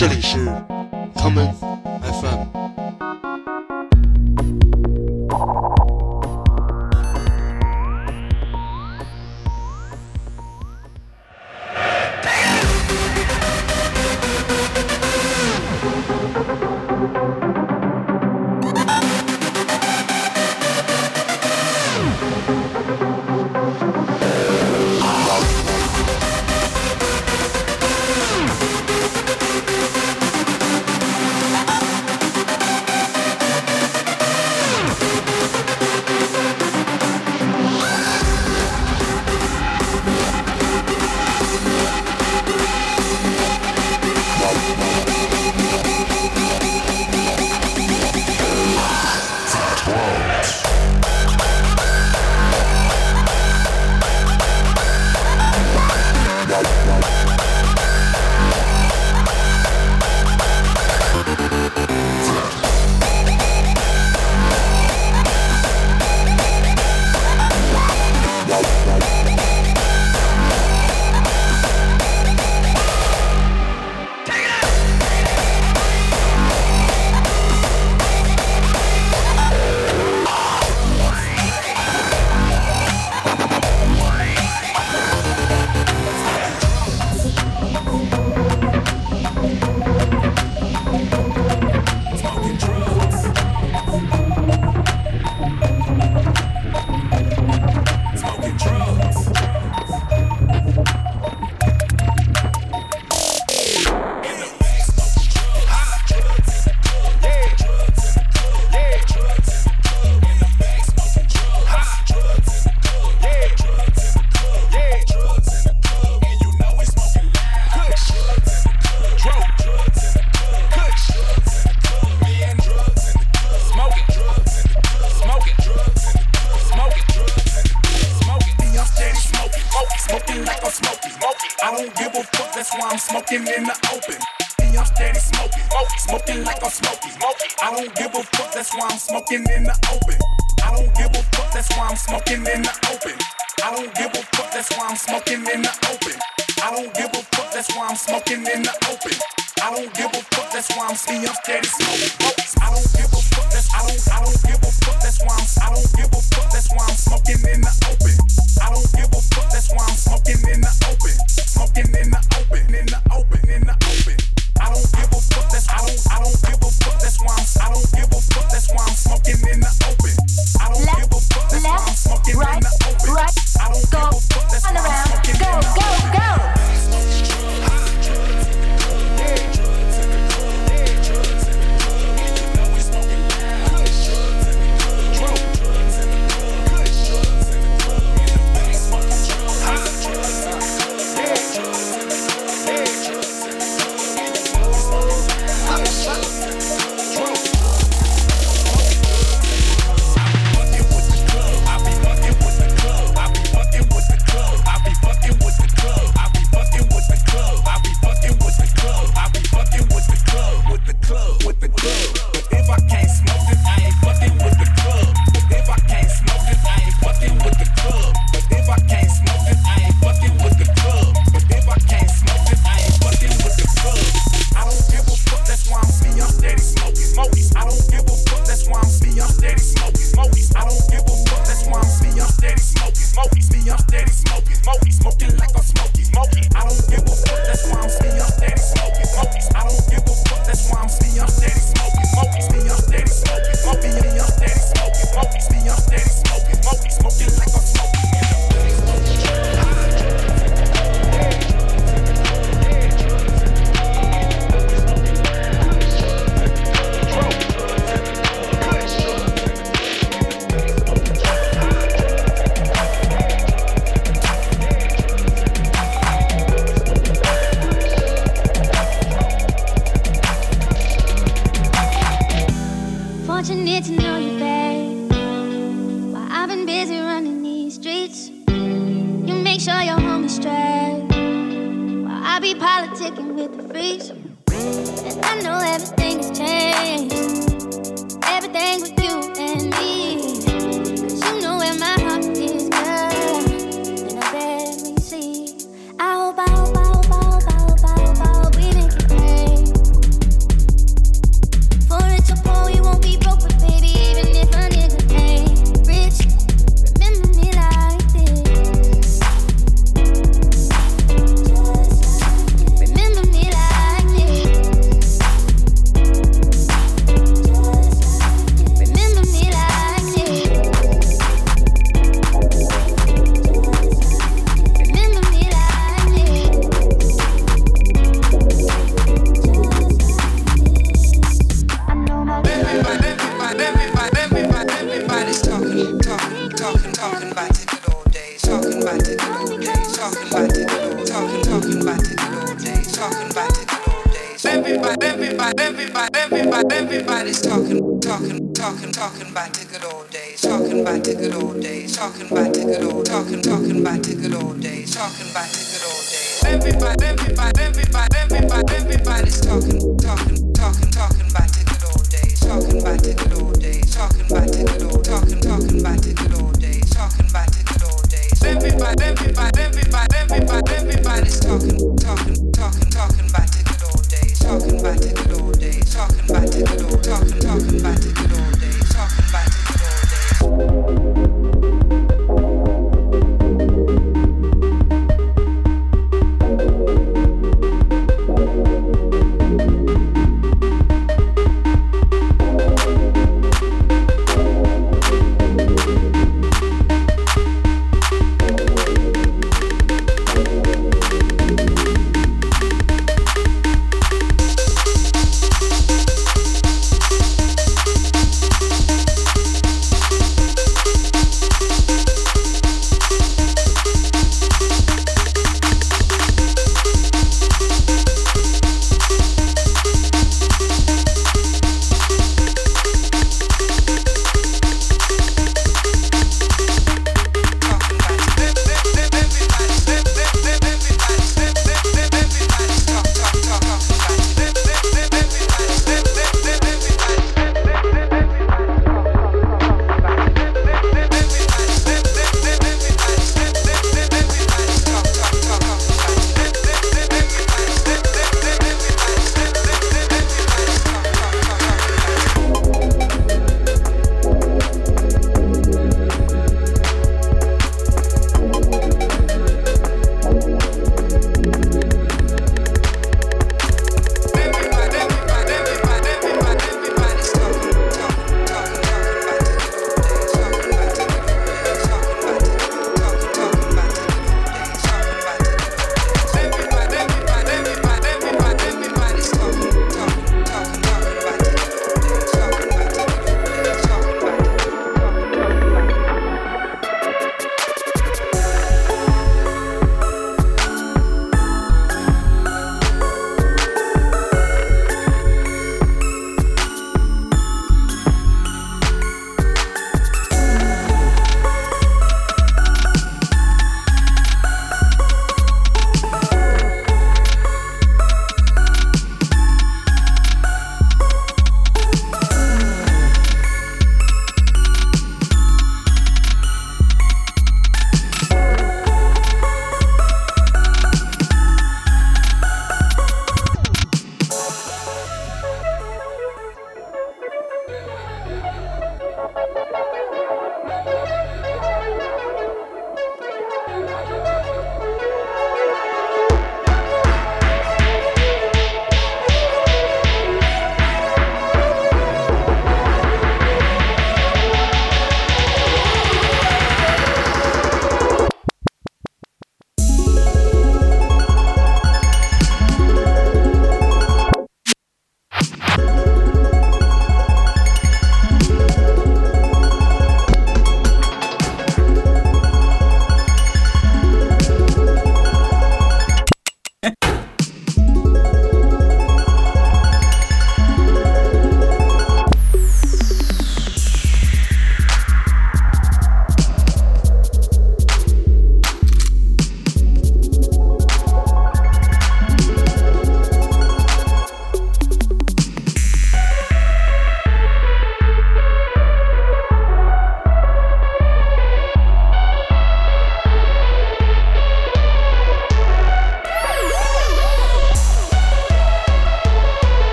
这里是他们。Smoking in the open. And I'm steady smoking. Smoking like I'm smoking. I don't give a fuck, that's why I'm smoking in the open.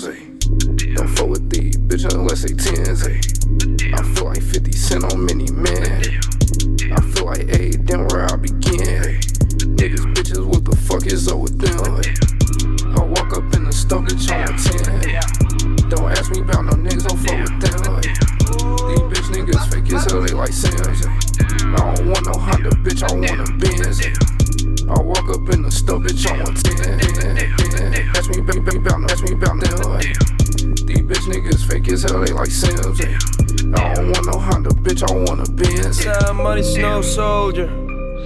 These a 10. Ask me, baby, baby, about no, ask me about them. These bitch niggas fake as hell, they like Sims. I don't want no Honda, bitch, I want a Benz. Time money snow soldier.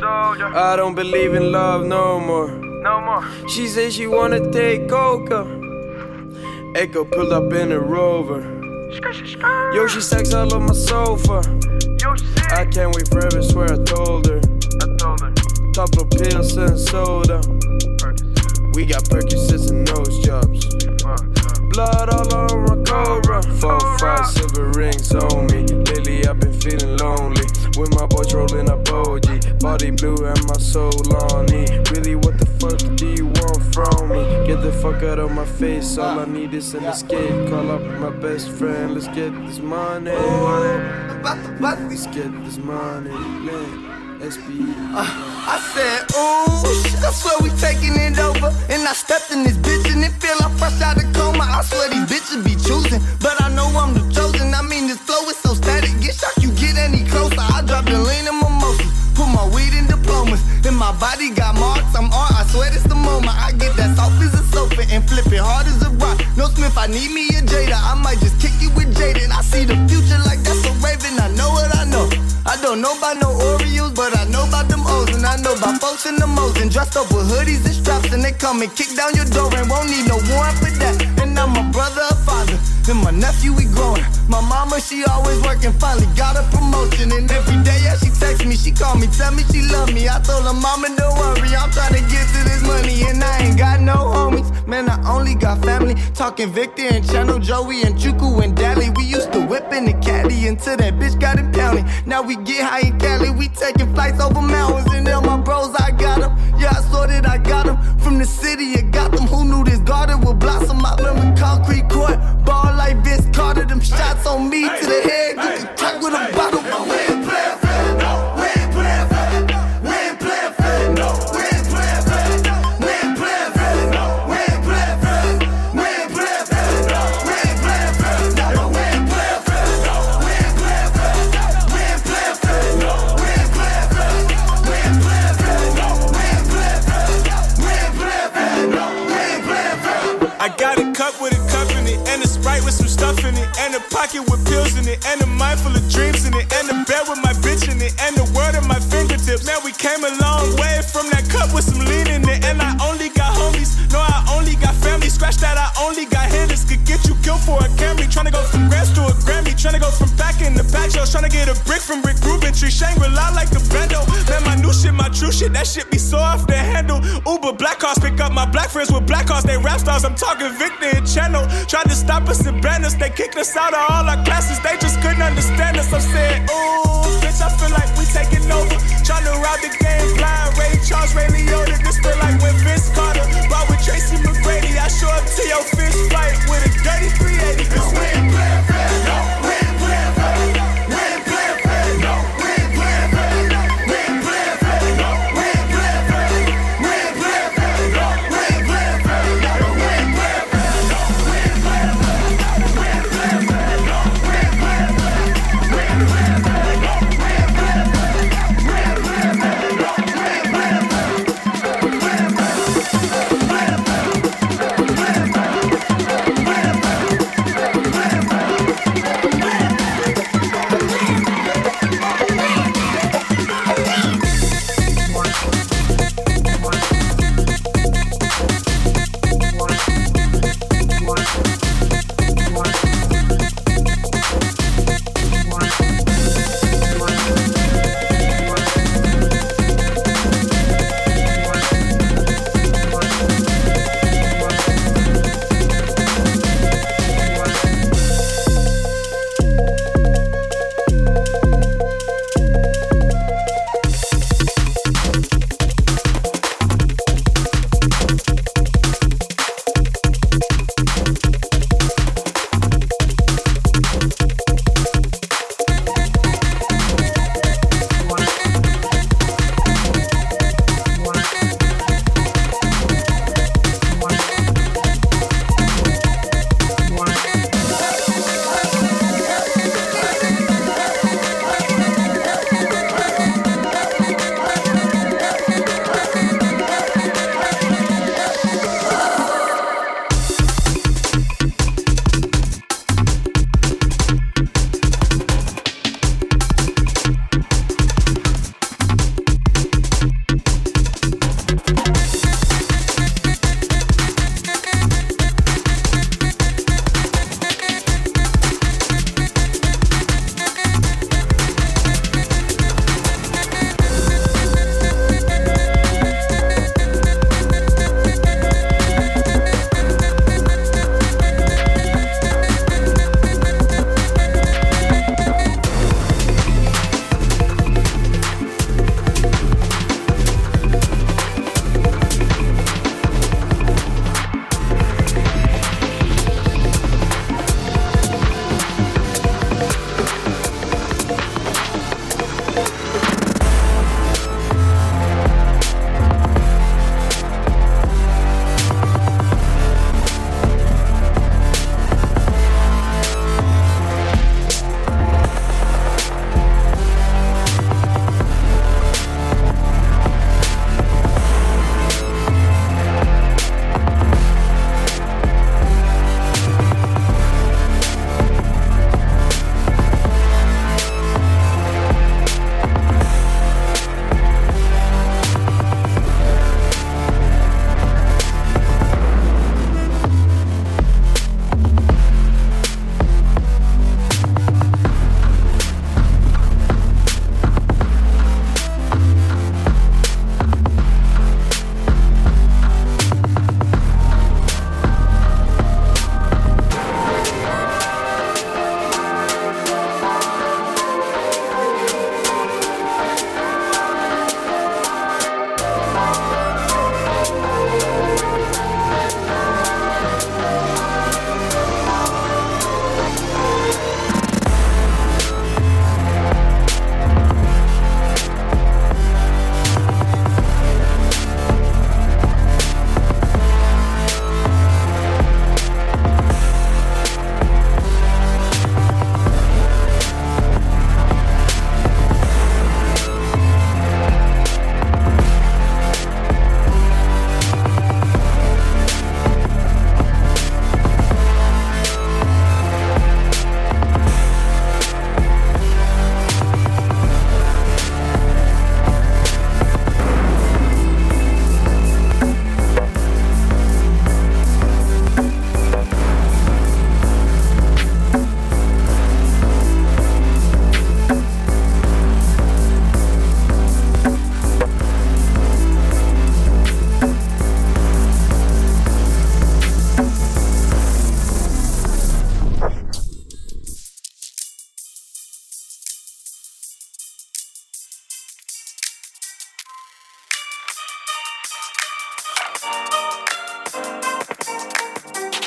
I don't believe in love no more. No more. She said she wanna take coca. Echo pulled up in a rover. Yo, she sex all on my sofa. I can't wait forever, swear I told her. Couple pills and soda. We got Percocets and nose jobs. Blood all over my cobra. Four, five silver rings on me. Lately I've been feeling lonely. With my boys rolling up OG. Body blue and my soul on E. Really, what the fuck do you want from me? Get the fuck out of my face. All I need is an escape. Call up my best friend. Let's get this money. Let's get this money. Man. SB. I said, ooh, I swear we taking it over. And I stepped in this bitch and it feel like fresh out of coma. I swear these bitches be choosing, but I know I'm the chosen. I mean, this flow is so static. Get shocked, you get any closer. I drop the lean in mimosas, put my weed in diplomas. Then my body got marks, I'm art. I swear this the moment. I get that soft as a sofa and flip it hard as a rock. No Smith, I need me a Jada. I might just kick you with Jaden. I see the future like that's a raven. I know what I know. I don't know about no Oreos, but I know about them O's and I know about folks in the modes and dressed up with hoodies and straps and they come and kick down your door and won't need no warrant for that. And I'm a brother, a father, and my nephew we growing. My mama she always working, finally got a promotion and every day yeah she text me, she call me, tell me she love me. I told her mama don't worry, I'm trying to get to this money and I ain't got no homies. Man, I only got family. Talking Victor and Channel Joey and Chuku and Dally. We used to whip in the caddy until that bitch got impounded. Now we get high in Cali, we taking flights over mountains. And then my bros, I got them. Yeah, I saw that I got them. From the city of Gotham, who knew this garden would blossom? Shots on me to the head, from back in the back shows. Tryna get a brick from Rick Rubin tree. Shangri-La like the bando. Man, my new shit, my true shit. That shit be so off the handle. Uber black cars pick up my black friends with black cars. They rap stars. I'm talking Victor and Channel. Tried to stop us in banners. They kicked us out of all our classes. They just couldn't understand us. I'm saying, ooh, bitch, I feel like we taking over. Tryna rob the game blind. Ray Charles, Ray Liotta.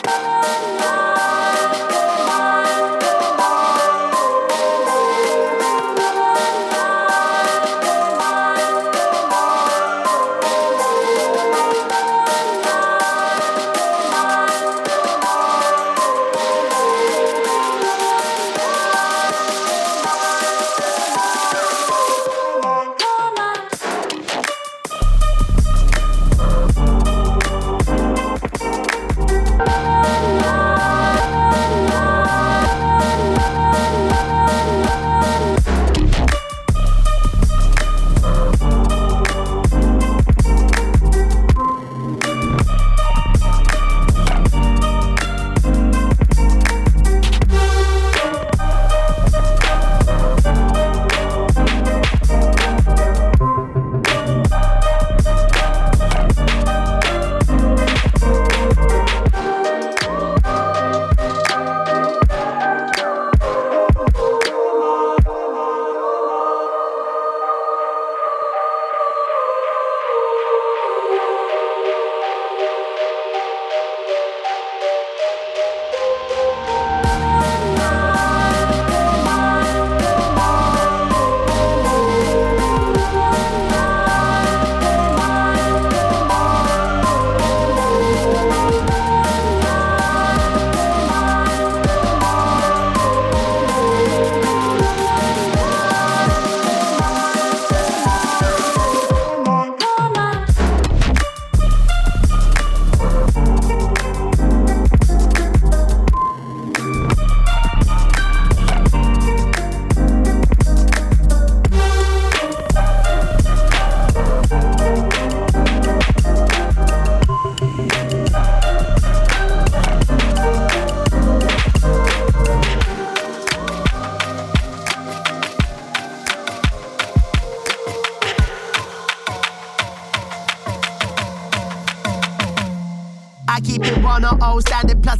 I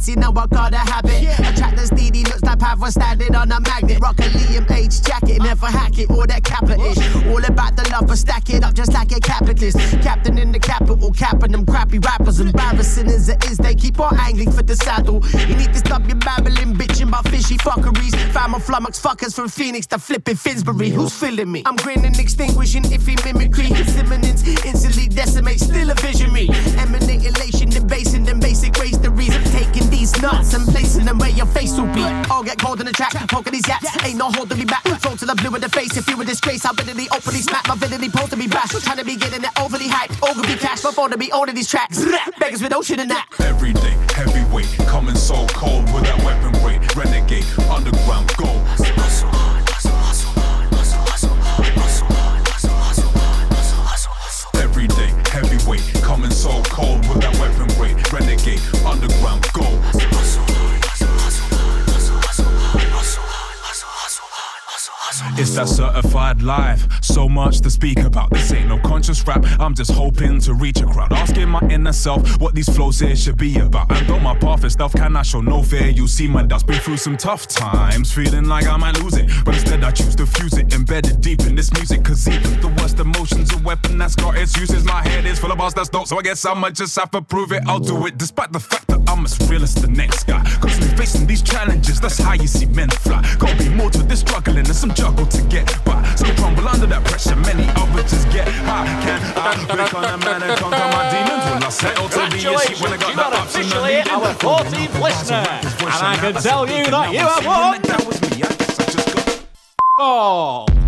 you know I got a habit. Attractors needy, looks like Pavra standing on a magnet. Rock a Liam H jacket, never hack it, all that kappa ish. All about the love, but stack it up just like a capitalist. Captain in the capital, capping them crappy rappers. Embarrassing as it is, they keep on angling for the saddle. You need to stop your babbling, bitching about fishy fuckeries. Found my flummox fuckers from Phoenix to flipping Finsbury. Who's feeling me? I'm grinning, extinguishing iffy mimicry. Disseminants instantly decimate, still a visionary. Eminent elation, debasing them basic race. The reason taking these nuts and placing them where your face will be. All get cold in the track, poking these yaps. Ain't no holding me back. Throw to the blue in the face. If you a disgrace, I'll bitterly openly smack my villainy, supposed to be bashed. Trying to be getting it overly hyped, overly cash before to be owning these tracks. Beggars with ocean and that. Every day, heavyweight, coming so cold with that weapon weight. Renegade, underground gold. Every day, heavyweight, coming so cold with that weapon weight. Renegade, underground gold. It's that certified live. So much to speak about. This ain't no conscious rap. I'm just hoping to reach a crowd. Asking my inner self what these flows here should be about. And though my path is tough, can I show no fear? You see my dust been through some tough times. Feeling like I might lose it. But instead I choose to fuse it. Embedded deep in this music. Cause even the worst emotions a weapon that's got its uses. My head is full of bars that's dope. So I guess I'ma just have to prove it. I'll do it despite the fact that I'm as real as the next guy. Constantly facing these challenges. That's how you see men fly. Gotta be more to this struggling and some juggle to get by. Some crumble under that pressure, many others just get high. Can I break on a man and conquer my demons? Will I settle to be a sheep when I got you are the option of officially our 14th listener, and I can tell you that you have won. That was me, I guess I just got Oh.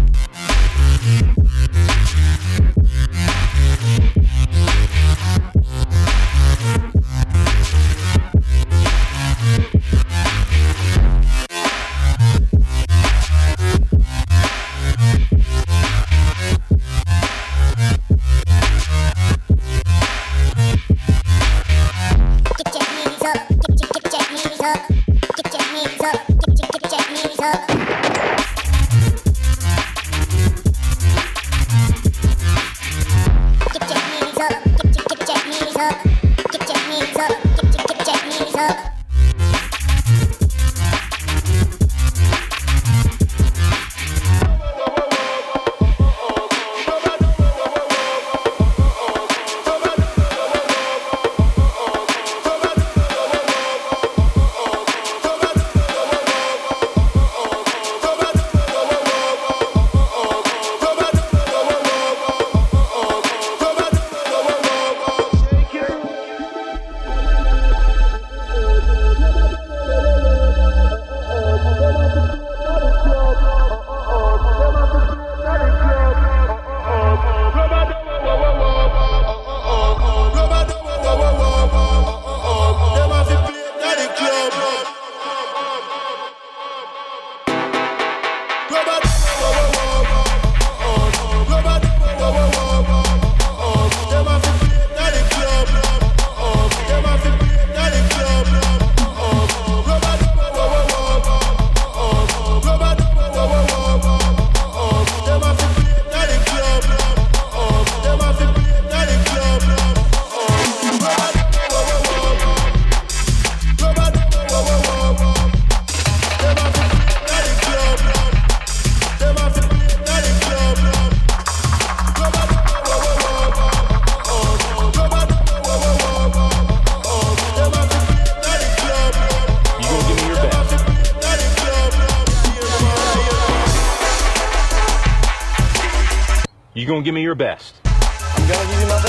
You gonna give me your best? I'm gonna give you my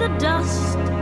the dust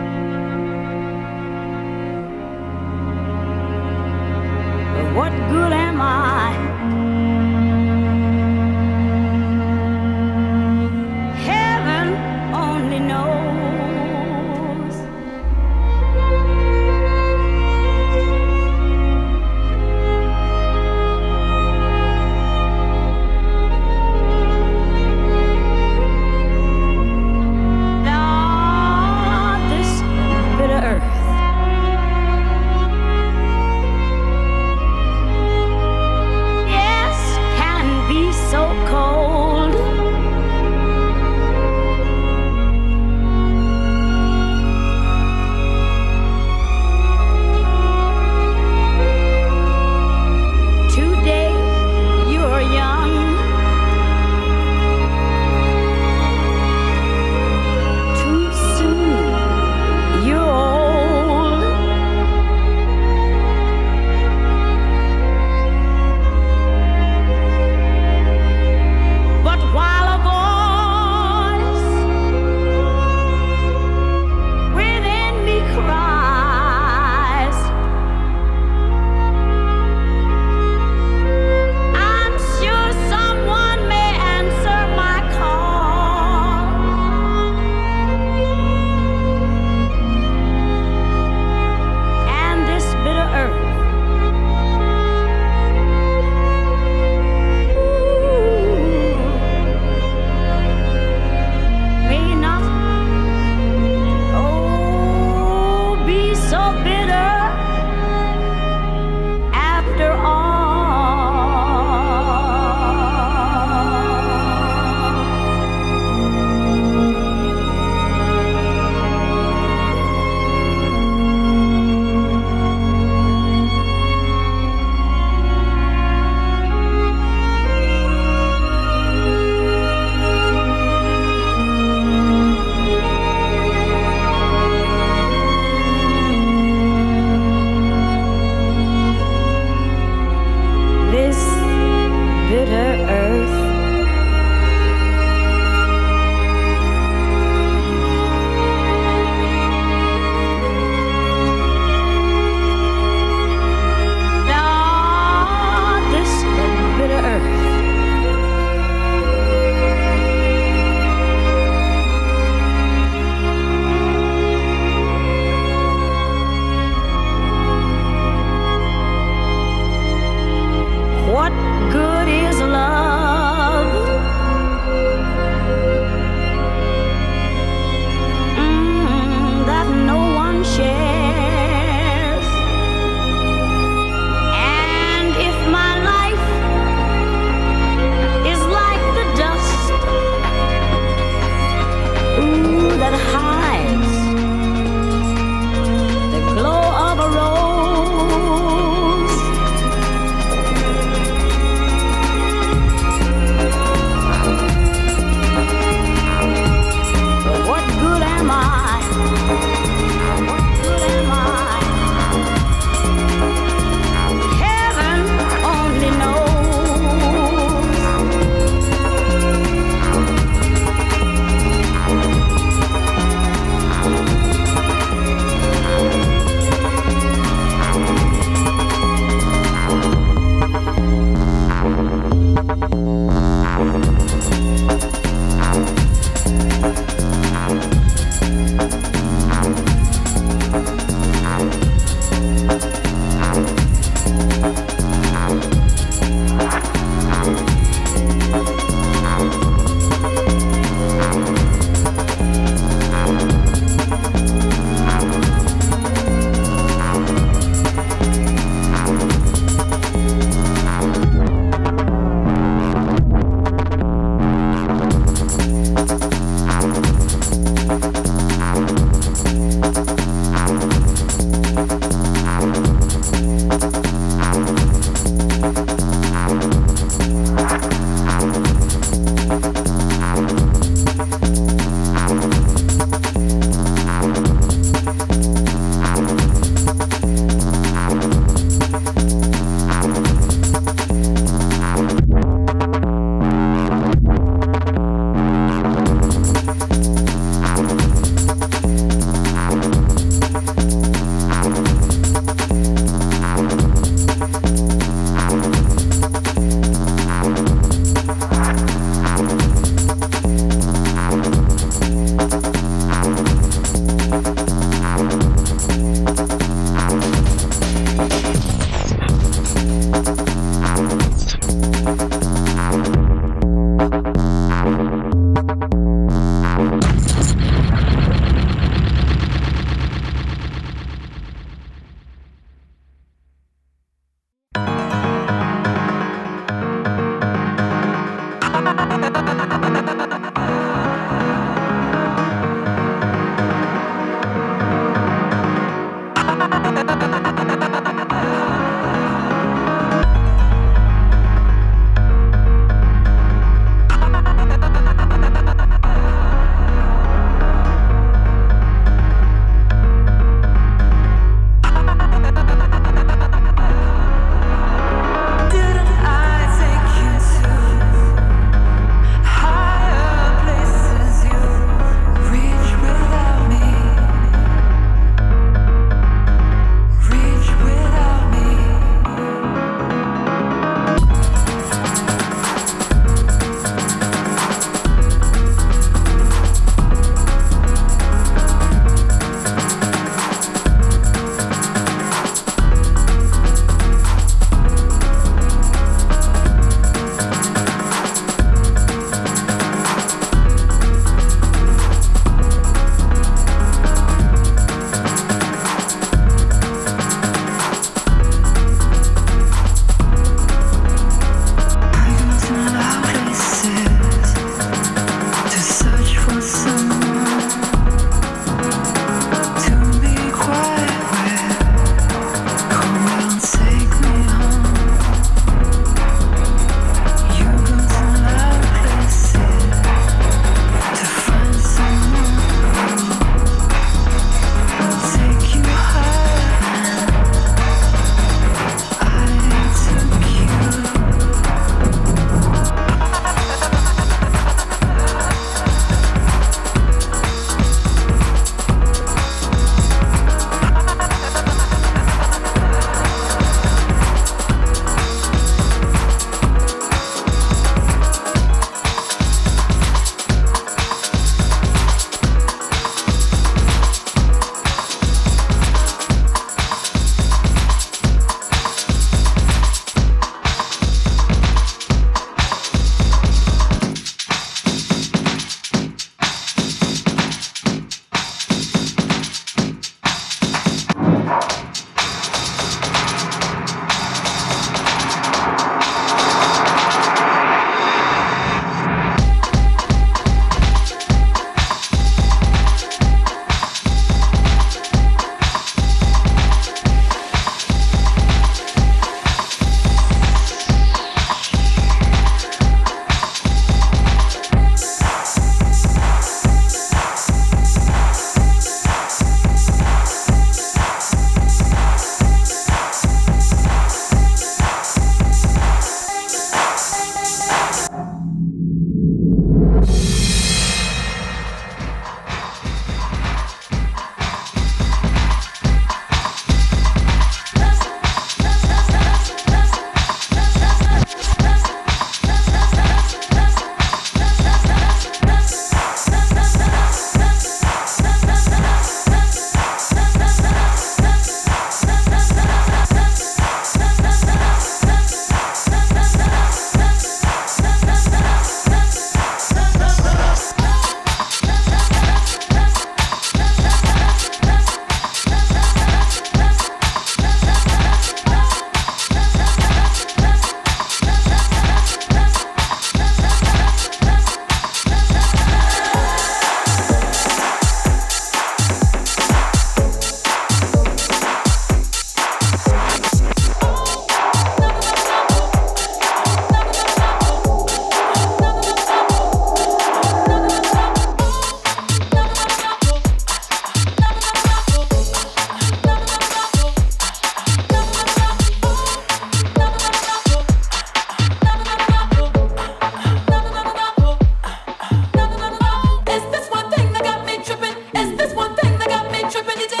up and you take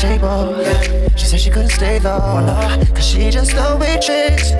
table. She said she couldn't stay though. Cause she just a waitress.